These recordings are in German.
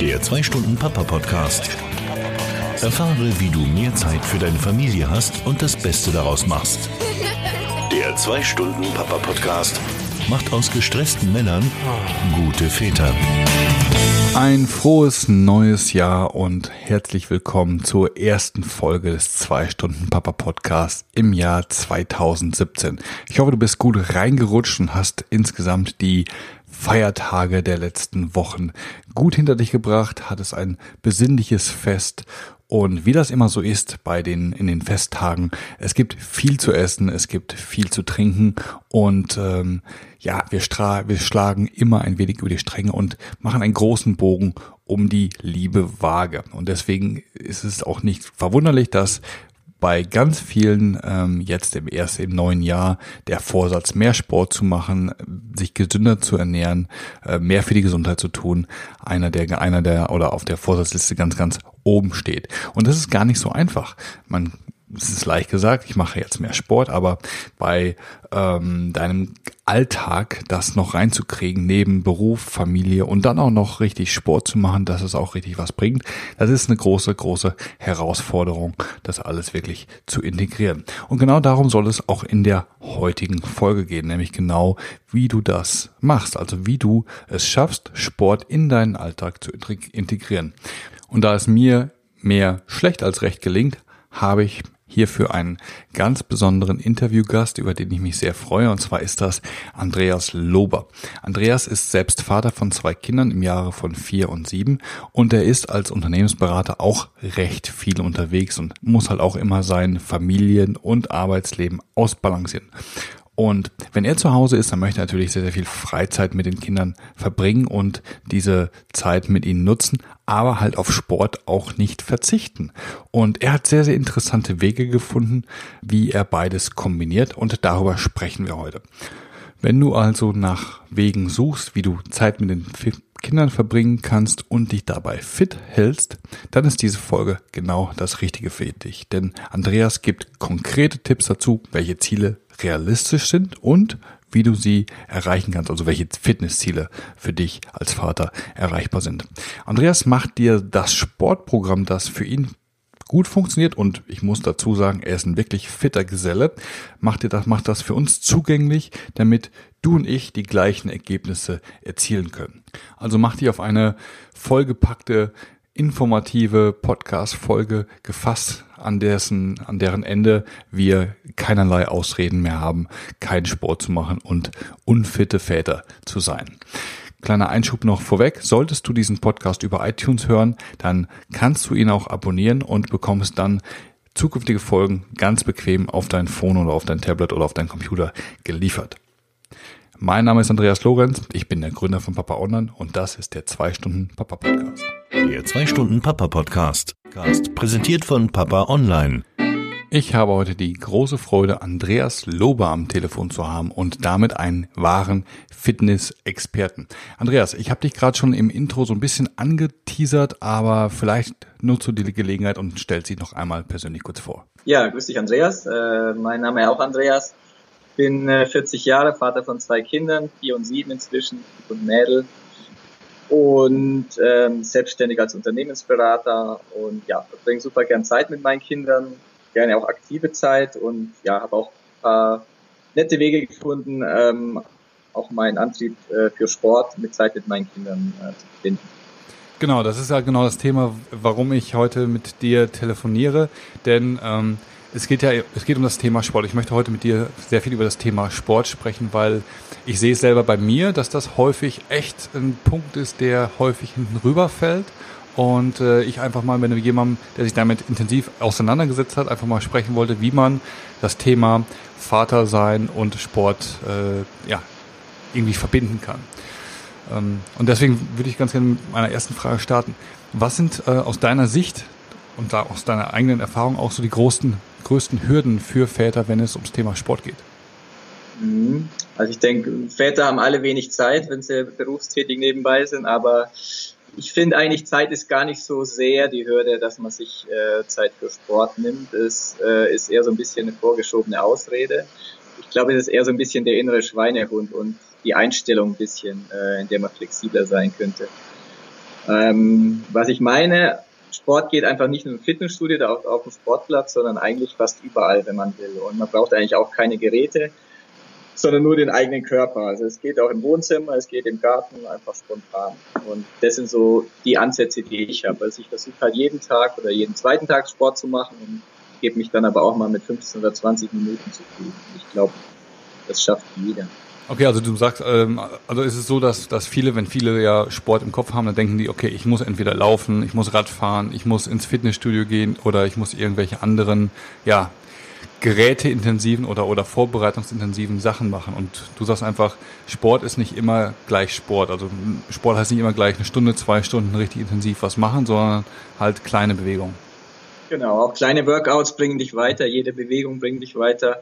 Der 2-Stunden-Papa-Podcast. Erfahre, wie du mehr Zeit für deine Familie hast und das Beste daraus machst. Der 2-Stunden-Papa-Podcast macht aus gestressten Männern gute Väter. Ein frohes neues Jahr und herzlich willkommen zur ersten Folge des 2-Stunden-Papa-Podcasts im Jahr 2017. Ich hoffe, du bist gut reingerutscht und hast insgesamt die Feiertage der letzten Wochen gut hinter dich gebracht, hattest ein besinnliches Fest und wie das immer so ist bei den in den Festtagen, es gibt viel zu essen, es gibt viel zu trinken und ähm, ja, wir, stra wir schlagen immer ein wenig über die Stränge und machen einen großen Bogen um die liebe Waage. Und deswegen ist es auch nicht verwunderlich, dass bei ganz vielen ähm, jetzt im erst im neuen Jahr der Vorsatz, mehr Sport zu machen, sich gesünder zu ernähren, äh, mehr für die Gesundheit zu tun, einer der einer der oder auf der Vorsatzliste ganz ganz oben steht. Und das ist gar nicht so einfach. Man es ist leicht gesagt, ich mache jetzt mehr Sport, aber bei ähm, deinem Alltag das noch reinzukriegen, neben Beruf, Familie und dann auch noch richtig Sport zu machen, dass es auch richtig was bringt, das ist eine große, große Herausforderung, das alles wirklich zu integrieren. Und genau darum soll es auch in der heutigen Folge gehen, nämlich genau, wie du das machst, also wie du es schaffst, Sport in deinen Alltag zu integrieren. Und da es mir mehr schlecht als recht gelingt, habe ich hierfür einen ganz besonderen Interviewgast, über den ich mich sehr freue, und zwar ist das Andreas Lober. Andreas ist selbst Vater von zwei Kindern im Jahre von vier und sieben und er ist als Unternehmensberater auch recht viel unterwegs und muss halt auch immer sein Familien- und Arbeitsleben ausbalancieren. Und wenn er zu Hause ist, dann möchte er natürlich sehr, sehr viel Freizeit mit den Kindern verbringen und diese Zeit mit ihnen nutzen, aber halt auf Sport auch nicht verzichten. Und er hat sehr, sehr interessante Wege gefunden, wie er beides kombiniert und darüber sprechen wir heute. Wenn du also nach Wegen suchst, wie du Zeit mit den Kindern verbringen kannst und dich dabei fit hältst, dann ist diese Folge genau das Richtige für dich. Denn Andreas gibt konkrete Tipps dazu, welche Ziele realistisch sind und wie du sie erreichen kannst, also welche Fitnessziele für dich als Vater erreichbar sind. Andreas macht dir das Sportprogramm, das für ihn gut funktioniert und ich muss dazu sagen, er ist ein wirklich fitter Geselle, macht dir das, macht das für uns zugänglich, damit du und ich die gleichen Ergebnisse erzielen können. Also mach dich auf eine vollgepackte informative Podcast-Folge gefasst, an dessen, an deren Ende wir keinerlei Ausreden mehr haben, keinen Sport zu machen und unfitte Väter zu sein. Kleiner Einschub noch vorweg. Solltest du diesen Podcast über iTunes hören, dann kannst du ihn auch abonnieren und bekommst dann zukünftige Folgen ganz bequem auf dein Phone oder auf dein Tablet oder auf dein Computer geliefert. Mein Name ist Andreas Lorenz, ich bin der Gründer von Papa Online und das ist der 2 Stunden Papa Podcast. Der 2 Stunden Papa Podcast, präsentiert von Papa Online. Ich habe heute die große Freude, Andreas Lober am Telefon zu haben und damit einen wahren Fitness-Experten. Andreas, ich habe dich gerade schon im Intro so ein bisschen angeteasert, aber vielleicht nutzt du die Gelegenheit und stellst dich noch einmal persönlich kurz vor. Ja, grüß dich Andreas. Äh, mein Name ist auch Andreas bin äh, 40 Jahre, Vater von zwei Kindern, vier und sieben inzwischen und Mädel. Und ähm, selbstständig als Unternehmensberater. Und ja, verbringe super gern Zeit mit meinen Kindern, gerne auch aktive Zeit. Und ja, habe auch ein paar nette Wege gefunden, ähm, auch meinen Antrieb äh, für Sport mit Zeit mit meinen Kindern äh, zu finden. Genau, das ist ja genau das Thema, warum ich heute mit dir telefoniere, denn ähm, es geht ja, es geht um das Thema Sport. Ich möchte heute mit dir sehr viel über das Thema Sport sprechen, weil ich sehe es selber bei mir, dass das häufig echt ein Punkt ist, der häufig hinten rüberfällt. Und äh, ich einfach mal mit jemandem, der sich damit intensiv auseinandergesetzt hat, einfach mal sprechen wollte, wie man das Thema Vater sein und Sport äh, ja, irgendwie verbinden kann. Ähm, und deswegen würde ich ganz gerne mit meiner ersten Frage starten. Was sind äh, aus deiner Sicht und da aus deiner eigenen Erfahrung auch so die großen größten Hürden für Väter, wenn es ums Thema Sport geht? Mhm. Also ich denke, Väter haben alle wenig Zeit, wenn sie berufstätig nebenbei sind, aber ich finde eigentlich, Zeit ist gar nicht so sehr die Hürde, dass man sich äh, Zeit für Sport nimmt. Es äh, ist eher so ein bisschen eine vorgeschobene Ausrede. Ich glaube, es ist eher so ein bisschen der innere Schweinehund und die Einstellung ein bisschen, äh, in der man flexibler sein könnte. Ähm, was ich meine, Sport geht einfach nicht nur im Fitnessstudio oder auf, auf dem Sportplatz, sondern eigentlich fast überall, wenn man will. Und man braucht eigentlich auch keine Geräte, sondern nur den eigenen Körper. Also es geht auch im Wohnzimmer, es geht im Garten, einfach spontan. Und das sind so die Ansätze, die ich habe. Also ich versuche halt jeden Tag oder jeden zweiten Tag Sport zu machen und gebe mich dann aber auch mal mit 15 oder 20 Minuten zufrieden. Ich glaube, das schafft jeder. Okay, also du sagst, ähm, also ist es so, dass, dass viele, wenn viele ja Sport im Kopf haben, dann denken die, okay, ich muss entweder laufen, ich muss Rad fahren, ich muss ins Fitnessstudio gehen oder ich muss irgendwelche anderen, ja, geräteintensiven oder, oder vorbereitungsintensiven Sachen machen. Und du sagst einfach, Sport ist nicht immer gleich Sport. Also Sport heißt nicht immer gleich eine Stunde, zwei Stunden richtig intensiv was machen, sondern halt kleine Bewegungen. Genau, auch kleine Workouts bringen dich weiter, jede Bewegung bringt dich weiter.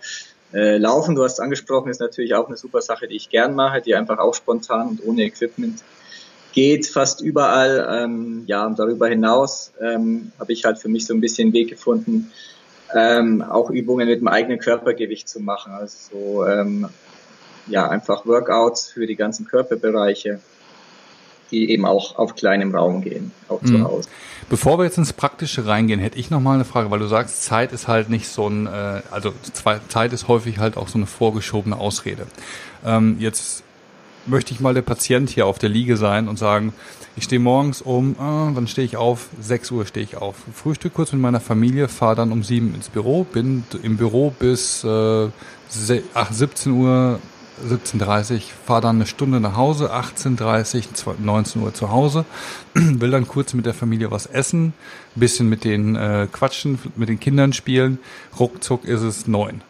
Äh, Laufen, du hast angesprochen, ist natürlich auch eine super Sache, die ich gern mache, die einfach auch spontan und ohne Equipment geht fast überall. Ähm, ja, und darüber hinaus ähm, habe ich halt für mich so ein bisschen Weg gefunden, ähm, auch Übungen mit dem eigenen Körpergewicht zu machen. Also so, ähm, ja, einfach Workouts für die ganzen Körperbereiche die eben auch auf kleinem Raum gehen, auch mhm. zu Hause. Bevor wir jetzt ins Praktische reingehen, hätte ich noch mal eine Frage, weil du sagst, Zeit ist halt nicht so ein, äh, also Zeit ist häufig halt auch so eine vorgeschobene Ausrede. Ähm, jetzt möchte ich mal der Patient hier auf der Liege sein und sagen, ich stehe morgens um, äh, wann stehe ich auf? 6 Uhr stehe ich auf. Frühstück kurz mit meiner Familie, fahre dann um 7 ins Büro, bin im Büro bis äh, 17 Uhr 17.30 fahre dann eine Stunde nach Hause, 18.30 19 Uhr zu Hause, will dann kurz mit der Familie was essen, bisschen mit den äh, quatschen, mit den Kindern spielen, ruckzuck ist es neun.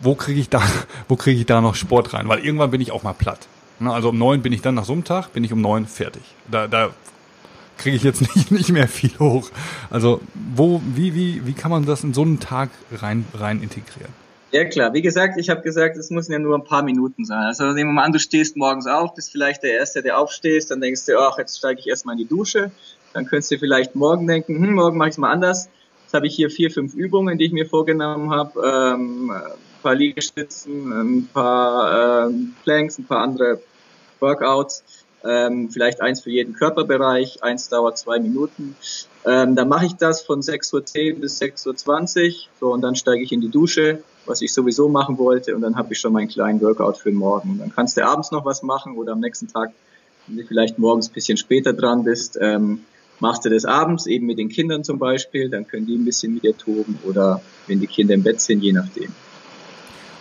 Wo kriege ich da, wo kriege ich da noch Sport rein? Weil irgendwann bin ich auch mal platt. Ne, also um neun bin ich dann nach so einem Tag, bin ich um neun fertig. Da, da kriege ich jetzt nicht, nicht mehr viel hoch. Also wo, wie, wie, wie kann man das in so einen Tag rein, rein integrieren? Ja klar, wie gesagt, ich habe gesagt, es müssen ja nur ein paar Minuten sein. Also nehmen wir mal an, du stehst morgens auf, bist vielleicht der Erste, der aufstehst, dann denkst du, ach, jetzt steige ich erstmal in die Dusche. Dann könntest du vielleicht morgen denken, hm, morgen mache ich es mal anders. Jetzt habe ich hier vier, fünf Übungen, die ich mir vorgenommen habe. Ähm, ein paar Liegestützen, ein paar ähm, Planks, ein paar andere Workouts. Ähm, vielleicht eins für jeden Körperbereich, eins dauert zwei Minuten. Ähm, dann mache ich das von 6.10 Uhr bis 6.20 Uhr. So, und dann steige ich in die Dusche, was ich sowieso machen wollte, und dann habe ich schon meinen kleinen Workout für den Morgen. Dann kannst du abends noch was machen oder am nächsten Tag, wenn du vielleicht morgens ein bisschen später dran bist, ähm, machst du das abends, eben mit den Kindern zum Beispiel, dann können die ein bisschen mit dir toben oder wenn die Kinder im Bett sind, je nachdem.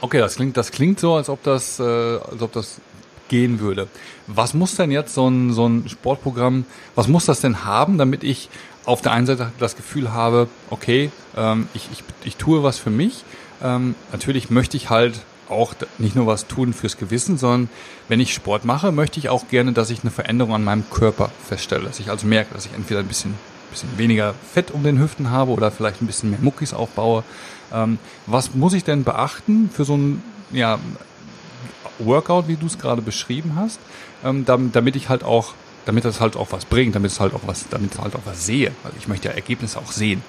Okay, das klingt, das klingt so, als ob das, äh, als ob das gehen würde. Was muss denn jetzt so ein, so ein Sportprogramm, was muss das denn haben, damit ich auf der einen Seite das Gefühl habe, okay, ähm, ich, ich, ich tue was für mich. Ähm, natürlich möchte ich halt auch nicht nur was tun fürs Gewissen, sondern wenn ich Sport mache, möchte ich auch gerne, dass ich eine Veränderung an meinem Körper feststelle. Dass ich also merke, dass ich entweder ein bisschen, bisschen weniger Fett um den Hüften habe oder vielleicht ein bisschen mehr Muckis aufbaue. Ähm, was muss ich denn beachten für so ein ja, Workout, wie du es gerade beschrieben hast, ähm, damit, damit ich halt auch damit das halt auch was bringt, damit es halt auch was, damit ich halt auch was sehe. Also ich möchte ja Ergebnisse auch sehen.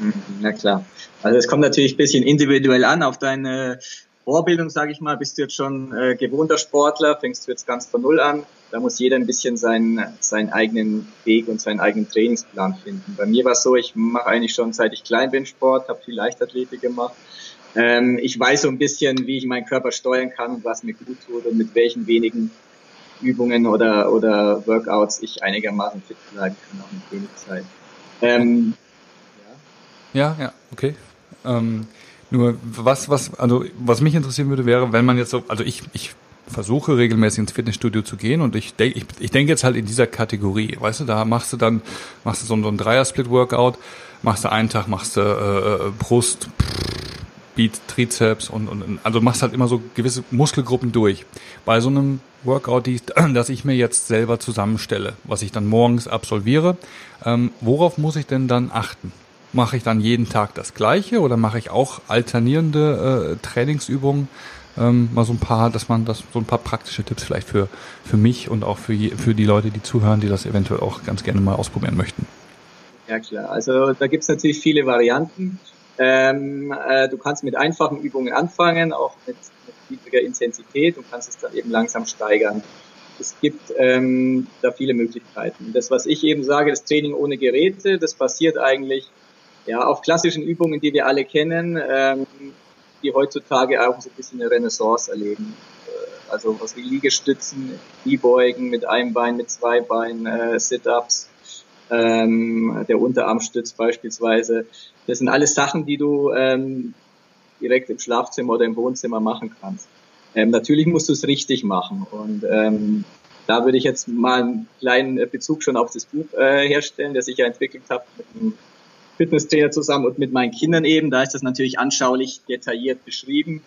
Mhm, na klar. Also es kommt natürlich ein bisschen individuell an auf deine Vorbildung, sage ich mal. Bist du jetzt schon äh, gewohnter Sportler, fängst du jetzt ganz von Null an. Da muss jeder ein bisschen seinen, seinen eigenen Weg und seinen eigenen Trainingsplan finden. Bei mir war es so, ich mache eigentlich schon seit ich klein bin Sport, habe viel Leichtathletik gemacht. Ähm, ich weiß so ein bisschen, wie ich meinen Körper steuern kann und was mir gut tut und mit welchen wenigen Übungen oder, oder Workouts ich einigermaßen fit bleiben kann, auch mit wenig Zeit. Ähm, ja. ja, ja, okay. Ähm, nur was, was, also was mich interessieren würde, wäre, wenn man jetzt so, also ich, ich versuche regelmäßig ins Fitnessstudio zu gehen und ich denke, ich, ich denke jetzt halt in dieser Kategorie, weißt du, da machst du dann, machst du so, so ein Dreier-Split-Workout, machst du einen Tag, machst du äh, äh Brust, Beat, Trizeps und, und also machst halt immer so gewisse Muskelgruppen durch. Bei so einem Workout, die, das ich mir jetzt selber zusammenstelle, was ich dann morgens absolviere, ähm, worauf muss ich denn dann achten? Mache ich dann jeden Tag das Gleiche oder mache ich auch alternierende äh, Trainingsübungen? Ähm, mal so ein paar, dass man das so ein paar praktische Tipps vielleicht für für mich und auch für je, für die Leute, die zuhören, die das eventuell auch ganz gerne mal ausprobieren möchten. Ja klar, also da gibt's natürlich viele Varianten. Ähm, äh, du kannst mit einfachen Übungen anfangen, auch mit, mit niedriger Intensität und kannst es dann eben langsam steigern. es gibt ähm, da viele Möglichkeiten. Das, was ich eben sage, das Training ohne Geräte, das passiert eigentlich ja auf klassischen Übungen, die wir alle kennen, ähm, die heutzutage auch so ein bisschen eine Renaissance erleben. Äh, also was wie Liegestützen, Kniebeugen mit einem Bein, mit zwei Beinen, äh, Sit-ups, ähm, der Unterarmstütz beispielsweise. Das sind alles Sachen, die du ähm, direkt im Schlafzimmer oder im Wohnzimmer machen kannst. Ähm, natürlich musst du es richtig machen und ähm, da würde ich jetzt mal einen kleinen Bezug schon auf das Buch äh, herstellen, das ich ja entwickelt habe mit einem Fitnesstrainer zusammen und mit meinen Kindern eben. Da ist das natürlich anschaulich detailliert beschrieben,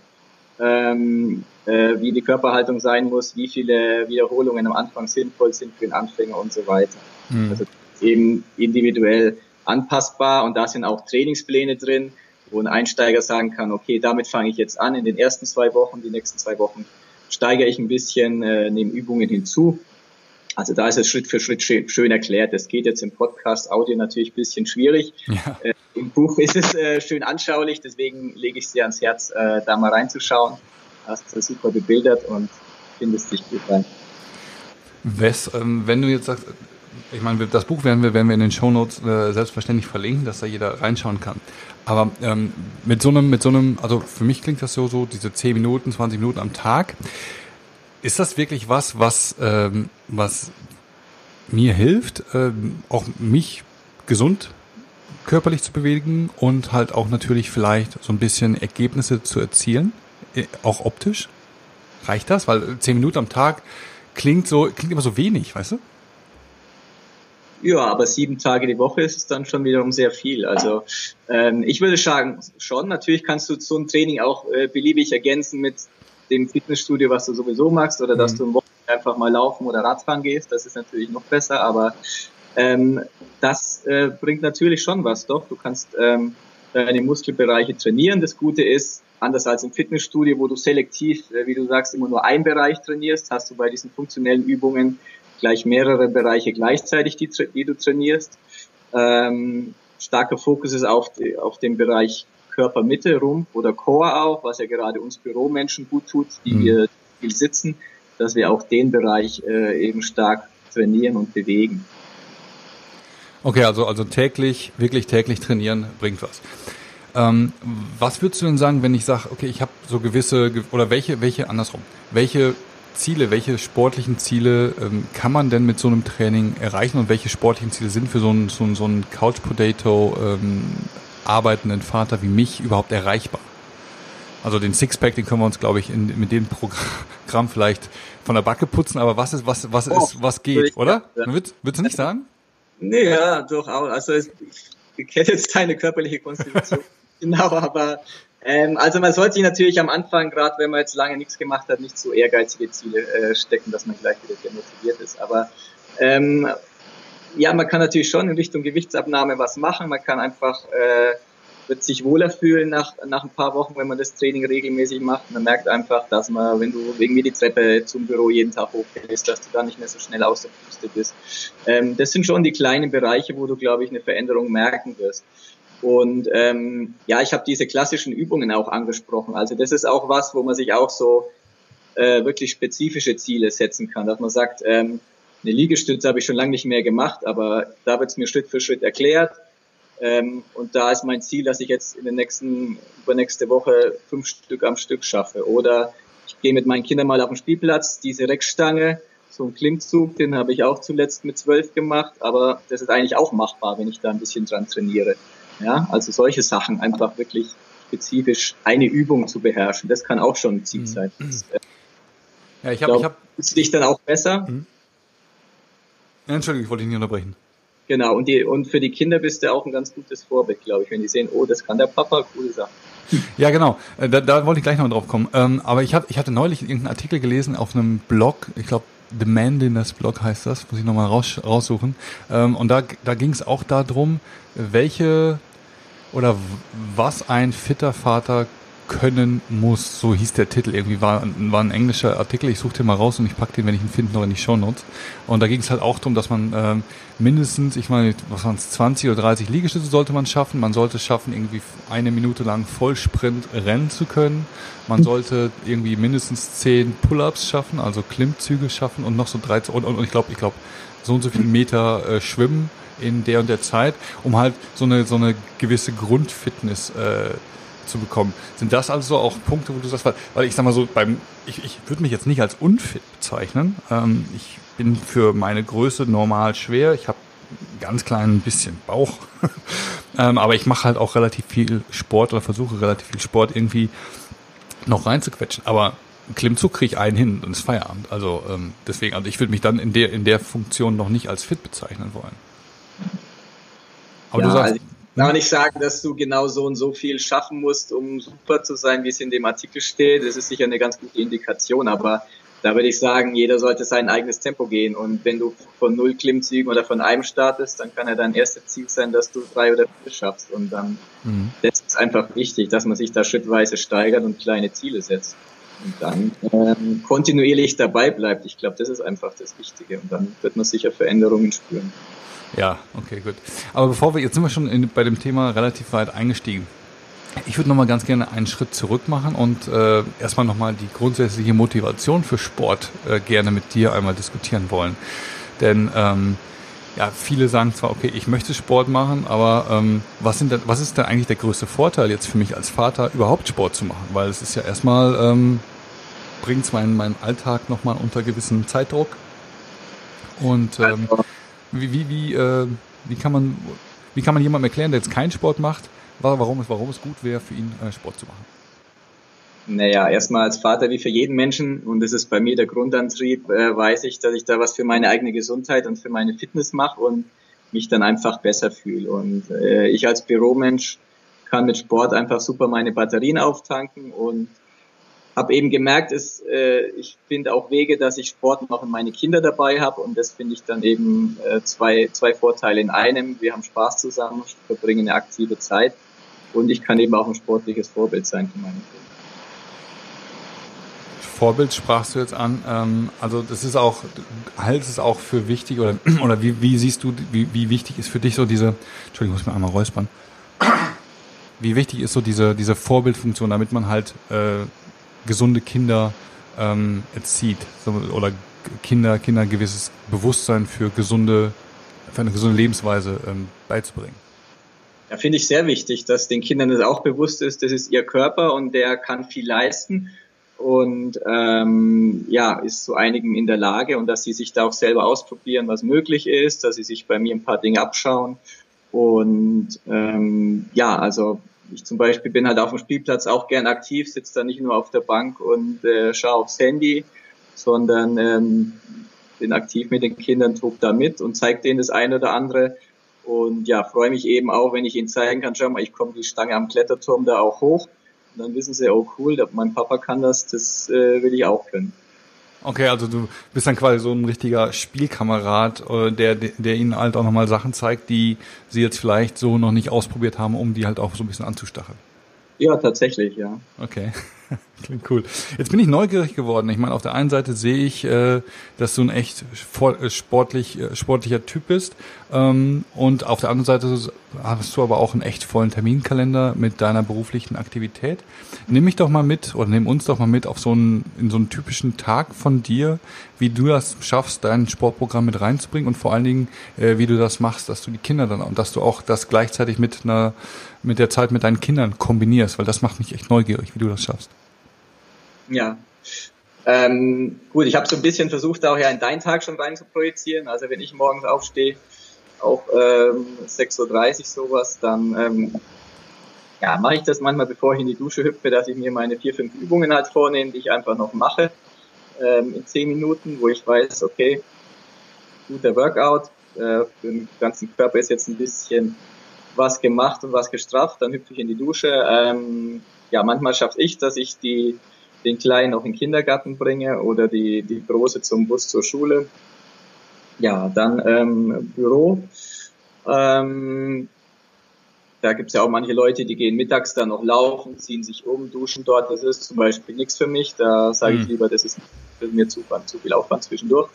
ähm, äh, wie die Körperhaltung sein muss, wie viele Wiederholungen am Anfang sinnvoll sind für den Anfänger und so weiter. Mhm. Also eben individuell anpassbar und da sind auch Trainingspläne drin, wo ein Einsteiger sagen kann, okay, damit fange ich jetzt an in den ersten zwei Wochen, die nächsten zwei Wochen steigere ich ein bisschen, äh, nehme Übungen hinzu. Also da ist es Schritt für Schritt schön, schön erklärt. Das geht jetzt im Podcast Audio natürlich ein bisschen schwierig. Ja. Äh, Im Buch ist es äh, schön anschaulich, deswegen lege ich es dir ans Herz, äh, da mal reinzuschauen. Hast du super bebildert und findest dich gut rein. Wes, ähm, wenn du jetzt sagst, ich meine, das Buch werden wir, werden wir in den Shownotes äh, selbstverständlich verlinken, dass da jeder reinschauen kann. Aber ähm, mit so einem, mit so einem, also für mich klingt das so, so diese 10 Minuten, 20 Minuten am Tag. Ist das wirklich was, was, ähm, was mir hilft, ähm, auch mich gesund körperlich zu bewegen und halt auch natürlich vielleicht so ein bisschen Ergebnisse zu erzielen, äh, auch optisch? Reicht das? Weil 10 Minuten am Tag klingt so, klingt immer so wenig, weißt du? Ja, aber sieben Tage die Woche ist es dann schon wiederum sehr viel. Also ähm, ich würde sagen, schon, natürlich kannst du so ein Training auch äh, beliebig ergänzen mit dem Fitnessstudio, was du sowieso magst, oder mhm. dass du im Wochenende einfach mal laufen oder Radfahren gehst. Das ist natürlich noch besser, aber ähm, das äh, bringt natürlich schon was, doch. Du kannst ähm, deine Muskelbereiche trainieren. Das Gute ist, anders als im Fitnessstudio, wo du selektiv, äh, wie du sagst, immer nur einen Bereich trainierst, hast du bei diesen funktionellen Übungen gleich mehrere Bereiche gleichzeitig, die, die du trainierst. Ähm, starker Fokus ist auf, auf den Bereich Körpermitte, Rumpf oder Core auch, was ja gerade uns Büromenschen gut tut, die mhm. hier viel sitzen, dass wir auch den Bereich äh, eben stark trainieren und bewegen. Okay, also, also täglich, wirklich täglich trainieren bringt was. Ähm, was würdest du denn sagen, wenn ich sage, okay, ich habe so gewisse, oder welche, welche, andersrum, welche Ziele, welche sportlichen Ziele ähm, kann man denn mit so einem Training erreichen und welche sportlichen Ziele sind für so einen, so einen, so einen Couch Potato ähm, arbeitenden Vater wie mich überhaupt erreichbar? Also den Sixpack, den können wir uns, glaube ich, in, mit dem Programm vielleicht von der Backe putzen, aber was ist, was, was oh, ist, was geht, oder? Ja. Würdest, würdest du nicht sagen? Nee, ja, durchaus. Also ich kenne jetzt deine körperliche Konstitution genau, aber ähm, also man sollte sich natürlich am Anfang, gerade wenn man jetzt lange nichts gemacht hat, nicht so ehrgeizige Ziele äh, stecken, dass man gleich wieder demotiviert ist. Aber ähm, ja, man kann natürlich schon in Richtung Gewichtsabnahme was machen. Man kann einfach äh, wird sich wohler fühlen nach, nach ein paar Wochen, wenn man das Training regelmäßig macht. Man merkt einfach, dass man, wenn du irgendwie die Treppe zum Büro jeden Tag hochgehst, dass du da nicht mehr so schnell aus der Puste bist. Ähm, das sind schon die kleinen Bereiche, wo du, glaube ich, eine Veränderung merken wirst. Und ähm, ja, ich habe diese klassischen Übungen auch angesprochen. Also das ist auch was, wo man sich auch so äh, wirklich spezifische Ziele setzen kann, dass man sagt, ähm, eine Liegestütze habe ich schon lange nicht mehr gemacht, aber da wird es mir Schritt für Schritt erklärt. Ähm, und da ist mein Ziel, dass ich jetzt in der nächsten, übernächste Woche fünf Stück am Stück schaffe. Oder ich gehe mit meinen Kindern mal auf den Spielplatz, diese Reckstange, so ein Klimmzug, den habe ich auch zuletzt mit zwölf gemacht, aber das ist eigentlich auch machbar, wenn ich da ein bisschen dran trainiere. Ja, also solche Sachen einfach wirklich spezifisch eine Übung zu beherrschen, das kann auch schon ein Ziel mhm. sein. Das, äh, ja, ich habe, ich habe, ist dich dann auch besser. Mhm. Entschuldigung, ich wollte dich nicht unterbrechen. Genau, und, die, und für die Kinder bist du auch ein ganz gutes Vorbild, glaube ich, wenn die sehen, oh, das kann der Papa, coole Sache. Ja, genau. Äh, da, da wollte ich gleich noch drauf kommen. Ähm, aber ich, hab, ich hatte neulich irgendeinen Artikel gelesen auf einem Blog, ich glaube, The Man Dinners Blog heißt das, muss ich nochmal raus, raussuchen. Ähm, und da, da ging es auch darum, welche oder was ein fitter Vater können muss. So hieß der Titel. Irgendwie war, war ein englischer Artikel. Ich suche den mal raus und ich packe den, wenn ich ihn finde, noch in die Show Notes. Und da ging es halt auch darum, dass man ähm, mindestens, ich meine, was waren es, 20 oder 30 Liegestütze sollte man schaffen. Man sollte schaffen, irgendwie eine Minute lang Vollsprint rennen zu können. Man sollte irgendwie mindestens 10 Pull-ups schaffen, also Klimmzüge schaffen und noch so 13 und, und, und ich glaube, ich glaube, so und so viele Meter äh, schwimmen in der und der Zeit, um halt so eine so eine gewisse Grundfitness äh, zu bekommen. Sind das also auch Punkte, wo du sagst, weil, weil ich sag mal so, beim, ich, ich würde mich jetzt nicht als unfit bezeichnen. Ähm, ich bin für meine Größe normal schwer. Ich habe ganz klein bisschen Bauch. ähm, aber ich mache halt auch relativ viel Sport oder versuche relativ viel Sport irgendwie noch reinzuquetschen. Aber Klimmzug kriege ich einen hin und ist Feierabend. Also ähm, deswegen, also ich würde mich dann in der in der Funktion noch nicht als fit bezeichnen wollen. Aber ja, du sagst, also kann man nicht sagen, dass du genau so und so viel schaffen musst, um super zu sein, wie es in dem Artikel steht. Das ist sicher eine ganz gute Indikation, aber da würde ich sagen, jeder sollte sein eigenes Tempo gehen. Und wenn du von null Klimmzügen oder von einem startest, dann kann ja dein erstes Ziel sein, dass du drei oder vier schaffst. Und dann mhm. das ist einfach wichtig, dass man sich da schrittweise steigert und kleine Ziele setzt. Und dann ähm, kontinuierlich dabei bleibt. Ich glaube, das ist einfach das Wichtige. Und dann wird man sicher Veränderungen spüren. Ja, okay, gut. Aber bevor wir, jetzt sind wir schon in, bei dem Thema relativ weit eingestiegen. Ich würde nochmal ganz gerne einen Schritt zurück machen und äh, erstmal nochmal die grundsätzliche Motivation für Sport äh, gerne mit dir einmal diskutieren wollen. Denn ähm, ja, viele sagen zwar, okay, ich möchte Sport machen, aber ähm, was, sind denn, was ist denn eigentlich der größte Vorteil jetzt für mich als Vater, überhaupt Sport zu machen? Weil es ist ja erstmal, ähm, bringt es meinen, meinen Alltag nochmal unter gewissen Zeitdruck. Und ähm, also, wie, wie, wie, äh, wie, kann man, wie kann man jemandem erklären, der jetzt keinen Sport macht, warum warum es gut wäre, für ihn äh, Sport zu machen? Naja, erstmal als Vater wie für jeden Menschen, und das ist bei mir der Grundantrieb, äh, weiß ich, dass ich da was für meine eigene Gesundheit und für meine Fitness mache und mich dann einfach besser fühle. Und äh, ich als Büromensch kann mit Sport einfach super meine Batterien auftanken und habe eben gemerkt, ist, äh, ich finde auch Wege, dass ich Sport noch und meine Kinder dabei habe und das finde ich dann eben äh, zwei, zwei Vorteile in einem. Wir haben Spaß zusammen, verbringen eine aktive Zeit und ich kann eben auch ein sportliches Vorbild sein für meine Kinder. Vorbild sprachst du jetzt an. Ähm, also das ist auch, hältst es auch für wichtig oder, oder wie, wie siehst du, wie, wie wichtig ist für dich so diese, Entschuldigung, ich muss mir einmal räuspern. Wie wichtig ist so diese, diese Vorbildfunktion, damit man halt äh, gesunde Kinder ähm, erzieht oder Kinder, Kinder ein gewisses Bewusstsein für gesunde, für eine gesunde Lebensweise ähm, beizubringen. Ja, finde ich sehr wichtig, dass den Kindern das auch bewusst ist, das ist ihr Körper und der kann viel leisten und ähm, ja, ist zu einigen in der Lage und dass sie sich da auch selber ausprobieren, was möglich ist, dass sie sich bei mir ein paar Dinge abschauen und ähm, ja, also ich zum Beispiel bin halt auf dem Spielplatz auch gern aktiv, sitze da nicht nur auf der Bank und äh, schaue aufs Handy, sondern ähm, bin aktiv mit den Kindern, tob da mit und zeige denen das eine oder andere. Und ja, freue mich eben auch, wenn ich ihnen zeigen kann, schau mal, ich komme die Stange am Kletterturm da auch hoch. Und dann wissen sie, oh cool, mein Papa kann das, das äh, will ich auch können. Okay, also du bist dann quasi so ein richtiger Spielkamerad, äh, der, der ihnen halt auch nochmal Sachen zeigt, die sie jetzt vielleicht so noch nicht ausprobiert haben, um die halt auch so ein bisschen anzustacheln. Ja, tatsächlich, ja. Okay. Klingt cool. Jetzt bin ich neugierig geworden. Ich meine, auf der einen Seite sehe ich, äh, dass du ein echt äh, sportlich, äh, sportlicher Typ bist. Ähm, und auf der anderen Seite hast du aber auch einen echt vollen Terminkalender mit deiner beruflichen Aktivität. Nimm mich doch mal mit oder nimm uns doch mal mit auf so einen, in so einen typischen Tag von dir, wie du das schaffst, dein Sportprogramm mit reinzubringen und vor allen Dingen, äh, wie du das machst, dass du die Kinder dann und dass du auch das gleichzeitig mit einer, mit der Zeit mit deinen Kindern kombinierst, weil das macht mich echt neugierig, wie du das schaffst. Ja. Ähm, gut, ich habe so ein bisschen versucht, auch ja in deinen Tag schon rein zu projizieren. Also wenn ich morgens aufstehe, auch ähm, 6.30 Uhr sowas, dann ähm, ja, mache ich das manchmal, bevor ich in die Dusche hüpfe, dass ich mir meine vier, fünf Übungen halt vornehme, die ich einfach noch mache ähm, in zehn Minuten, wo ich weiß, okay, guter Workout, äh, für den ganzen Körper ist jetzt ein bisschen was gemacht und was gestrafft, dann hüpfe ich in die Dusche. Ähm, ja, manchmal schaffe ich, dass ich die den Kleinen auch in den Kindergarten bringe oder die, die Große zum Bus zur Schule. Ja, dann ähm, Büro. Ähm, da gibt es ja auch manche Leute, die gehen mittags dann noch laufen, ziehen sich um, duschen dort. Das ist zum Beispiel nichts für mich. Da sage ich mhm. lieber, das ist mir zu, zu viel Aufwand zwischendurch.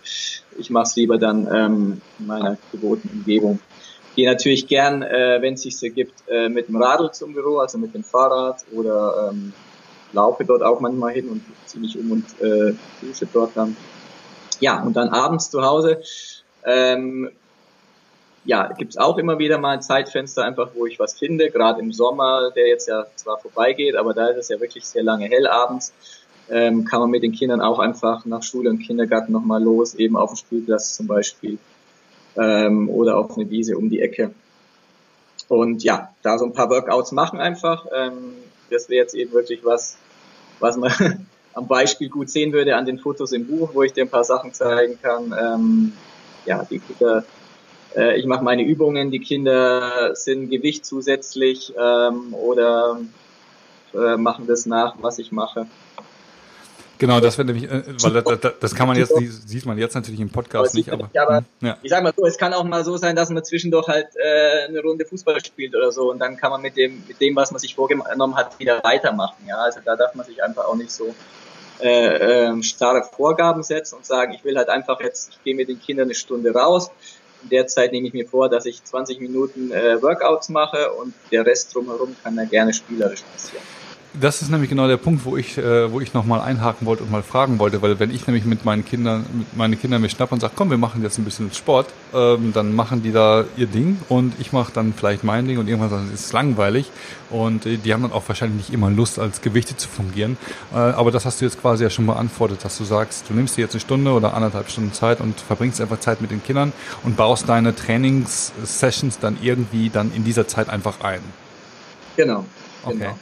Ich mache es lieber dann ähm, in meiner gewohnten Umgebung. Gehe natürlich gern, äh, wenn es sich ergibt, äh, mit dem Radl zum Büro, also mit dem Fahrrad oder ähm, laufe dort auch manchmal hin und ziehe mich um und äh, dusche dort dann. Ja, und dann abends zu Hause ähm, ja, gibt's auch immer wieder mal ein Zeitfenster, einfach wo ich was finde, gerade im Sommer, der jetzt ja zwar vorbeigeht, aber da ist es ja wirklich sehr lange hell abends, ähm, kann man mit den Kindern auch einfach nach Schule und Kindergarten nochmal los, eben auf dem Spielplatz zum Beispiel ähm, oder auf eine Wiese um die Ecke. Und ja, da so ein paar Workouts machen einfach. Ähm, das wäre jetzt eben wirklich was, was man am Beispiel gut sehen würde an den Fotos im Buch, wo ich dir ein paar Sachen zeigen kann. Ähm, ja, die Kinder äh, ich mache meine Übungen, die Kinder sind Gewicht zusätzlich ähm, oder äh, machen das nach, was ich mache. Genau, das wäre nämlich, äh, weil das, das, kann man jetzt, sieht man jetzt natürlich im Podcast nicht, aber, aber ja. ich sag mal so, es kann auch mal so sein, dass man zwischendurch halt äh, eine Runde Fußball spielt oder so und dann kann man mit dem, mit dem, was man sich vorgenommen hat, wieder weitermachen. Ja, also da darf man sich einfach auch nicht so äh, äh, starre Vorgaben setzen und sagen, ich will halt einfach jetzt, ich gehe mit den Kindern eine Stunde raus in der Zeit nehme ich mir vor, dass ich 20 Minuten äh, Workouts mache und der Rest drumherum kann dann gerne spielerisch passieren. Das ist nämlich genau der Punkt, wo ich, äh, wo ich nochmal einhaken wollte und mal fragen wollte, weil wenn ich nämlich mit meinen Kindern, mit meine Kinder mir schnappe und sage, komm, wir machen jetzt ein bisschen Sport, ähm, dann machen die da ihr Ding und ich mache dann vielleicht mein Ding und irgendwann sagen, es ist langweilig und äh, die haben dann auch wahrscheinlich nicht immer Lust, als Gewichte zu fungieren. Äh, aber das hast du jetzt quasi ja schon beantwortet, dass du sagst, du nimmst dir jetzt eine Stunde oder anderthalb Stunden Zeit und verbringst einfach Zeit mit den Kindern und baust deine Trainingssessions dann irgendwie dann in dieser Zeit einfach ein. Genau. Okay. Genau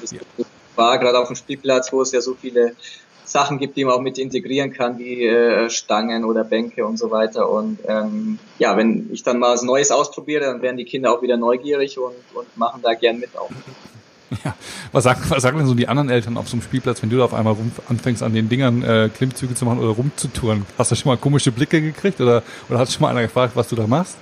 das ja. war gerade auf dem Spielplatz, wo es ja so viele Sachen gibt, die man auch mit integrieren kann, wie äh, Stangen oder Bänke und so weiter. Und ähm, ja, wenn ich dann mal was Neues ausprobiere, dann werden die Kinder auch wieder neugierig und, und machen da gern mit auch. Ja, was sagen, was sagen denn so die anderen Eltern auf so einem Spielplatz, wenn du da auf einmal rum, anfängst an den Dingern äh, Klimmzüge zu machen oder rumzutouren? Hast du schon mal komische Blicke gekriegt oder, oder hast schon mal einer gefragt, was du da machst?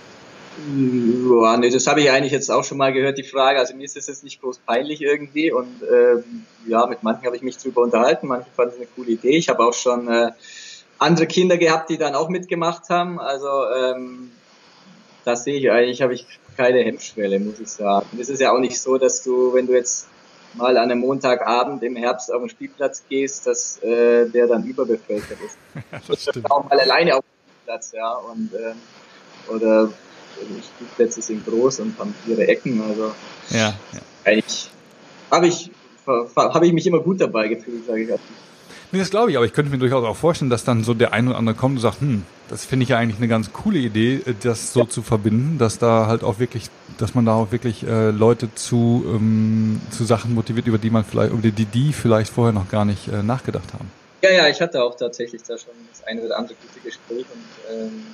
Ja, nee, das habe ich eigentlich jetzt auch schon mal gehört, die Frage. Also mir ist das jetzt nicht bloß peinlich irgendwie und ähm, ja, mit manchen habe ich mich drüber unterhalten, manche fanden es eine coole Idee. Ich habe auch schon äh, andere Kinder gehabt, die dann auch mitgemacht haben. Also ähm, das sehe ich eigentlich, habe ich keine Hemmschwelle, muss ich sagen. Und es ist ja auch nicht so, dass du, wenn du jetzt mal an einem Montagabend im Herbst auf den Spielplatz gehst, dass äh, der dann überbevölkert ist. Das stimmt. Auch mal alleine auf dem Spielplatz, ja. Und ähm, oder die Spielplätze sind groß und haben ihre Ecken. Also ja, ja. eigentlich habe ich, hab ich mich immer gut dabei gefühlt, sage ich. Nee, das glaube ich, aber ich könnte mir durchaus auch vorstellen, dass dann so der eine oder andere kommt und sagt, hm, das finde ich ja eigentlich eine ganz coole Idee, äh, das so ja. zu verbinden, dass da halt auch wirklich, dass man da auch wirklich äh, Leute zu, ähm, zu Sachen motiviert, über die man vielleicht, über die die vielleicht vorher noch gar nicht äh, nachgedacht haben. Ja, ja, ich hatte auch tatsächlich da schon das eine oder andere gute Gespräch und ähm,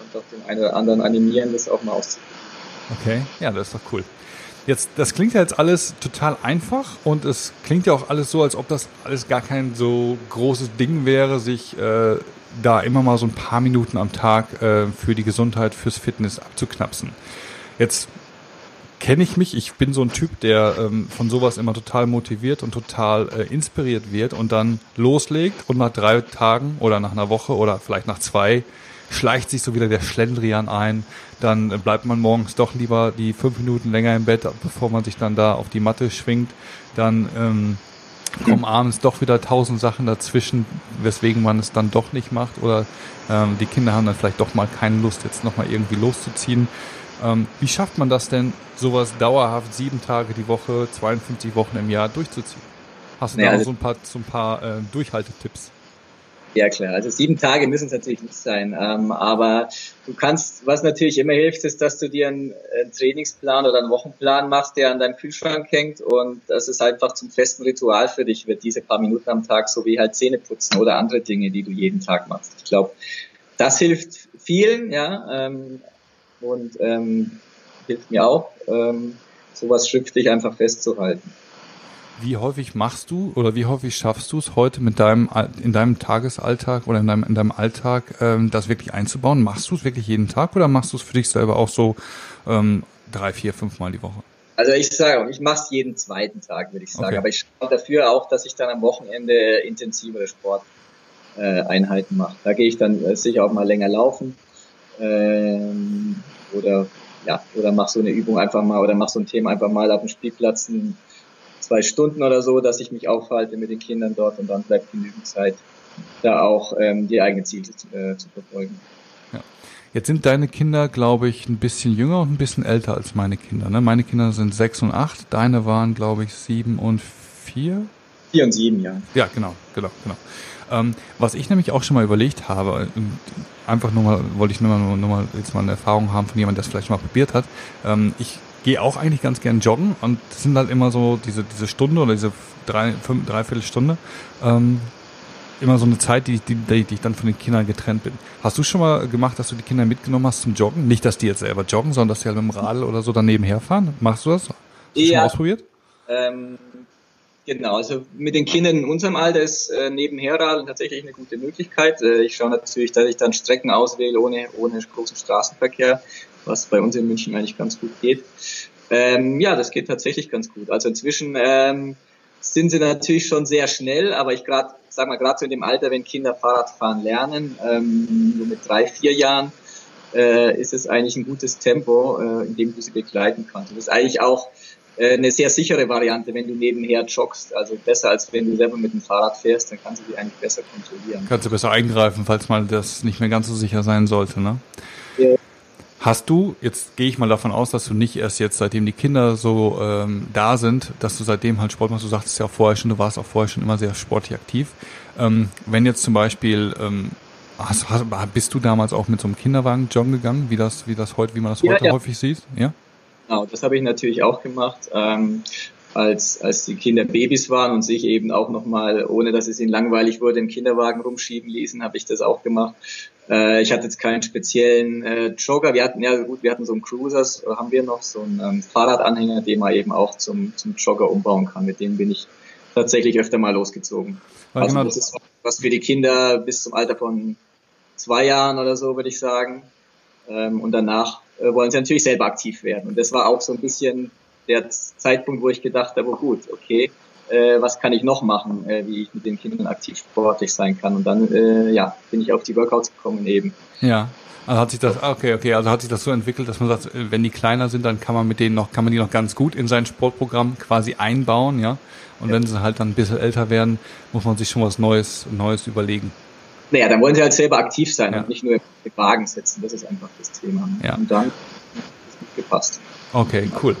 und auch den einen oder anderen animieren, das auch mal auszuprobieren. Okay, ja, das ist doch cool. Jetzt, das klingt ja jetzt alles total einfach und es klingt ja auch alles so, als ob das alles gar kein so großes Ding wäre, sich äh, da immer mal so ein paar Minuten am Tag äh, für die Gesundheit, fürs Fitness abzuknapsen. Jetzt kenne ich mich, ich bin so ein Typ, der ähm, von sowas immer total motiviert und total äh, inspiriert wird und dann loslegt und nach drei Tagen oder nach einer Woche oder vielleicht nach zwei schleicht sich so wieder der Schlendrian ein. Dann bleibt man morgens doch lieber die fünf Minuten länger im Bett, bevor man sich dann da auf die Matte schwingt. Dann ähm, kommen abends doch wieder tausend Sachen dazwischen, weswegen man es dann doch nicht macht. Oder ähm, die Kinder haben dann vielleicht doch mal keine Lust, jetzt nochmal irgendwie loszuziehen. Ähm, wie schafft man das denn, sowas dauerhaft sieben Tage die Woche, 52 Wochen im Jahr durchzuziehen? Hast du naja, da auch also so ein paar, so ein paar äh, Durchhaltetipps? Ja klar, also sieben Tage müssen es natürlich nicht sein, ähm, aber du kannst, was natürlich immer hilft, ist, dass du dir einen, einen, Trainingsplan oder einen Wochenplan machst, der an deinem Kühlschrank hängt und das ist einfach zum festen Ritual für dich wird, diese paar Minuten am Tag, so wie halt Zähne putzen oder andere Dinge, die du jeden Tag machst. Ich glaube, das hilft vielen, ja, ähm, und ähm, hilft mir auch, ähm, sowas schriftlich einfach festzuhalten. Wie häufig machst du oder wie häufig schaffst du es heute mit deinem in deinem Tagesalltag oder in deinem in deinem Alltag ähm, das wirklich einzubauen? Machst du es wirklich jeden Tag oder machst du es für dich selber auch so, ähm, drei, vier, fünf Mal die Woche? Also ich sage, ich mache es jeden zweiten Tag, würde ich sagen. Okay. Aber ich schaue dafür auch, dass ich dann am Wochenende intensivere Sporteinheiten äh, mache. Da gehe ich dann äh, sicher auch mal länger laufen ähm, oder ja oder mach so eine Übung einfach mal oder mach so ein Thema einfach mal auf dem Spielplatz ein, zwei Stunden oder so, dass ich mich aufhalte mit den Kindern dort und dann bleibt genügend Zeit, da auch ähm, die eigenen Ziele äh, zu verfolgen. Jetzt sind deine Kinder, glaube ich, ein bisschen jünger und ein bisschen älter als meine Kinder. Ne? Meine Kinder sind sechs und acht, deine waren, glaube ich, sieben und vier. Vier und sieben, ja. Ja, genau, genau, genau. Ähm, was ich nämlich auch schon mal überlegt habe, einfach nur mal, wollte ich nur mal, nur mal jetzt mal eine Erfahrung haben von jemandem, der es vielleicht mal probiert hat. Ähm, ich gehe auch eigentlich ganz gern joggen und das sind halt immer so diese, diese Stunde oder diese drei, fünf, dreiviertel Stunde, ähm, immer so eine Zeit, die, die, die, ich dann von den Kindern getrennt bin. Hast du schon mal gemacht, dass du die Kinder mitgenommen hast zum Joggen? Nicht, dass die jetzt selber joggen, sondern dass sie halt mit dem Radl oder so daneben herfahren? Machst du das? Hast du ja. schon mal ausprobiert? Ähm, genau, also mit den Kindern in unserem Alter ist äh, nebenherradeln tatsächlich eine gute Möglichkeit. Äh, ich schaue natürlich, dass ich dann Strecken auswähle ohne, ohne großen Straßenverkehr, was bei uns in München eigentlich ganz gut geht. Ähm, ja, das geht tatsächlich ganz gut. Also inzwischen ähm, sind sie natürlich schon sehr schnell, aber ich gerade sag mal, gerade so in dem Alter, wenn Kinder Fahrradfahren lernen, ähm, so mit drei, vier Jahren, äh, ist es eigentlich ein gutes Tempo, äh, in dem du sie begleiten kannst. Das ist eigentlich auch äh, eine sehr sichere Variante, wenn du nebenher joggst. Also besser als wenn du selber mit dem Fahrrad fährst, dann kannst du sie eigentlich besser kontrollieren. Kannst du besser eingreifen, falls mal das nicht mehr ganz so sicher sein sollte, ne? Ja. Hast du, jetzt gehe ich mal davon aus, dass du nicht erst jetzt, seitdem die Kinder so ähm, da sind, dass du seitdem halt Sport machst, du sagtest ja auch vorher schon, du warst auch vorher schon immer sehr sportlich aktiv. Ähm, wenn jetzt zum Beispiel, ähm, hast, hast, bist du damals auch mit so einem Kinderwagen joggen gegangen, wie das, wie das heute, wie man das heute ja. häufig sieht? Ja. Genau, das habe ich natürlich auch gemacht. Ähm, als, als die Kinder Babys waren und sich eben auch nochmal, ohne dass es ihnen langweilig wurde, im Kinderwagen rumschieben ließen, habe ich das auch gemacht. Äh, ich hatte jetzt keinen speziellen äh, Jogger. Wir hatten ja gut, wir hatten so einen Cruisers, haben wir noch so einen ähm, Fahrradanhänger, den man eben auch zum, zum Jogger umbauen kann. Mit dem bin ich tatsächlich öfter mal losgezogen. Also genau. das ist was für die Kinder bis zum Alter von zwei Jahren oder so, würde ich sagen. Ähm, und danach äh, wollen sie natürlich selber aktiv werden. Und das war auch so ein bisschen der Zeitpunkt, wo ich gedacht habe, oh gut, okay, äh, was kann ich noch machen, äh, wie ich mit den Kindern aktiv sportlich sein kann. Und dann, äh, ja, bin ich auf die Workouts gekommen eben. Ja. Also hat sich das, okay, okay, also hat sich das so entwickelt, dass man sagt, wenn die kleiner sind, dann kann man mit denen noch, kann man die noch ganz gut in sein Sportprogramm quasi einbauen, ja. Und ja. wenn sie halt dann ein bisschen älter werden, muss man sich schon was Neues, Neues überlegen. Naja, dann wollen sie halt selber aktiv sein ja. und nicht nur im Wagen setzen. Das ist einfach das Thema. Ja. Und dann hat es gut gepasst. Okay, cool.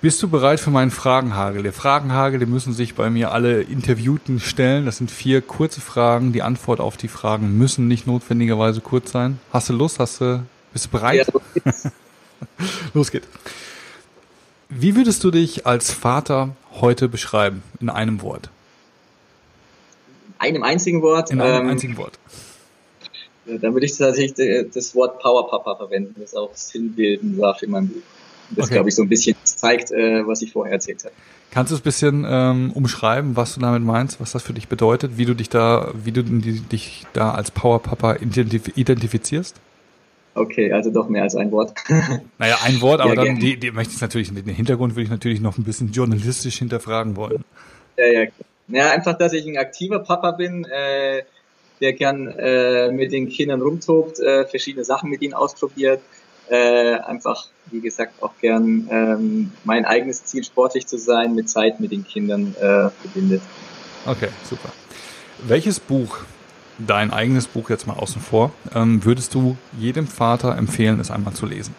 Bist du bereit für meinen Fragenhagel? Der Fragenhagel, den müssen sich bei mir alle Interviewten stellen. Das sind vier kurze Fragen. Die Antwort auf die Fragen müssen nicht notwendigerweise kurz sein. Hast du Lust? Hast du, bist du bereit? Ja, los geht's. Wie würdest du dich als Vater heute beschreiben? In einem Wort. In einem einzigen Wort? In einem ähm, einzigen Wort. Dann würde ich tatsächlich das Wort Power Papa verwenden. Das auch sinnbildend sagt in meinem Buch. Das, okay. glaube ich, so ein bisschen zeigt, äh, was ich vorher erzählt habe. Kannst du es ein bisschen ähm, umschreiben, was du damit meinst, was das für dich bedeutet, wie du dich da, wie du dich da als Power Papa identif identifizierst? Okay, also doch mehr als ein Wort. naja, ein Wort, aber ja, dann die, die möchte ich natürlich, den Hintergrund würde ich natürlich noch ein bisschen journalistisch hinterfragen wollen. Ja, ja. Ja, einfach, dass ich ein aktiver Papa bin, äh, der gern äh, mit den Kindern rumtobt, äh, verschiedene Sachen mit ihnen ausprobiert, äh, einfach, wie gesagt, auch gern ähm, mein eigenes Ziel, sportlich zu sein, mit Zeit mit den Kindern äh, verbindet. Okay, super. Welches Buch, dein eigenes Buch jetzt mal außen vor, ähm, würdest du jedem Vater empfehlen, es einmal zu lesen?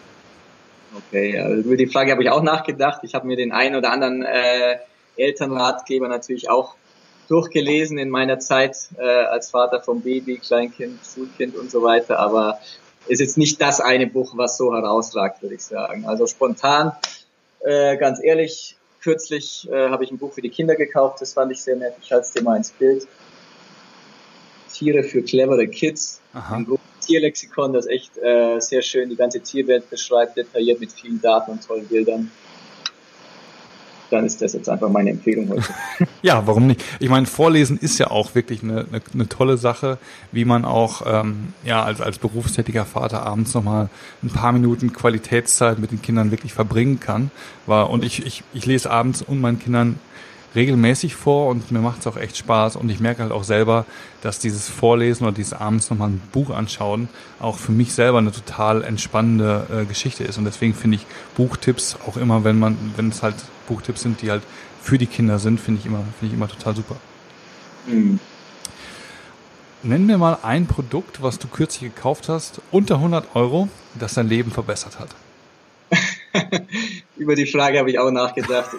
Okay, also über die Frage habe ich auch nachgedacht. Ich habe mir den einen oder anderen äh, Elternratgeber natürlich auch durchgelesen in meiner Zeit äh, als Vater vom Baby, Kleinkind, Schulkind und so weiter. Aber ist jetzt nicht das eine Buch, was so herausragt, würde ich sagen. Also spontan, äh, ganz ehrlich, kürzlich äh, habe ich ein Buch für die Kinder gekauft, das fand ich sehr nett. Ich halte es dir mal ins Bild. Tiere für clevere Kids. Aha. Ein Tierlexikon, das echt äh, sehr schön die ganze Tierwelt beschreibt, detailliert mit vielen Daten und tollen Bildern. Dann ist das jetzt einfach meine Empfehlung heute. ja, warum nicht? Ich meine, Vorlesen ist ja auch wirklich eine, eine, eine tolle Sache, wie man auch ähm, ja als, als berufstätiger Vater abends nochmal ein paar Minuten Qualitätszeit mit den Kindern wirklich verbringen kann. War, und ich, ich, ich lese abends und meinen Kindern regelmäßig vor und mir macht es auch echt Spaß und ich merke halt auch selber, dass dieses Vorlesen oder dieses abends nochmal ein Buch anschauen auch für mich selber eine total entspannende äh, Geschichte ist und deswegen finde ich Buchtipps auch immer, wenn man, wenn es halt Buchtipps sind, die halt für die Kinder sind, finde ich immer, finde ich immer total super. Mhm. Nenn mir mal ein Produkt, was du kürzlich gekauft hast, unter 100 Euro, das dein Leben verbessert hat. Über die Frage habe ich auch nachgedacht.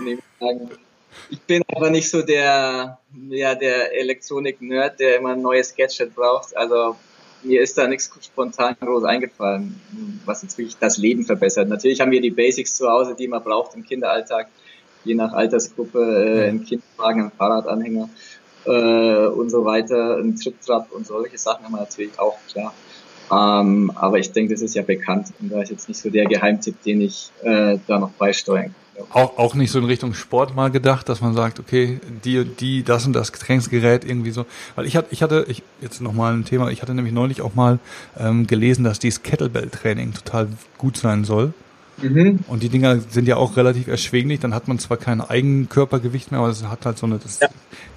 ich bin aber nicht so der, ja, der Elektronik-Nerd, der immer ein neues Gadget braucht. Also mir ist da nichts spontan groß eingefallen, was jetzt wirklich das Leben verbessert. Natürlich haben wir die Basics zu Hause, die man braucht im Kinderalltag je nach Altersgruppe äh, ein Kinderwagen, ein Fahrradanhänger äh, und so weiter, ein Triptrap und solche Sachen haben wir natürlich auch, klar. Ähm, aber ich denke, das ist ja bekannt und da ist jetzt nicht so der Geheimtipp, den ich äh, da noch beisteuern kann. Auch, auch nicht so in Richtung Sport mal gedacht, dass man sagt, okay, die, die, das und das Getränksgerät irgendwie so. Weil ich hatte, ich hatte, ich, jetzt nochmal ein Thema, ich hatte nämlich neulich auch mal ähm, gelesen, dass dieses Kettlebell-Training total gut sein soll. Mhm. Und die Dinger sind ja auch relativ erschwinglich. Dann hat man zwar kein Eigenkörpergewicht mehr, aber es hat halt so eine. Das, ja.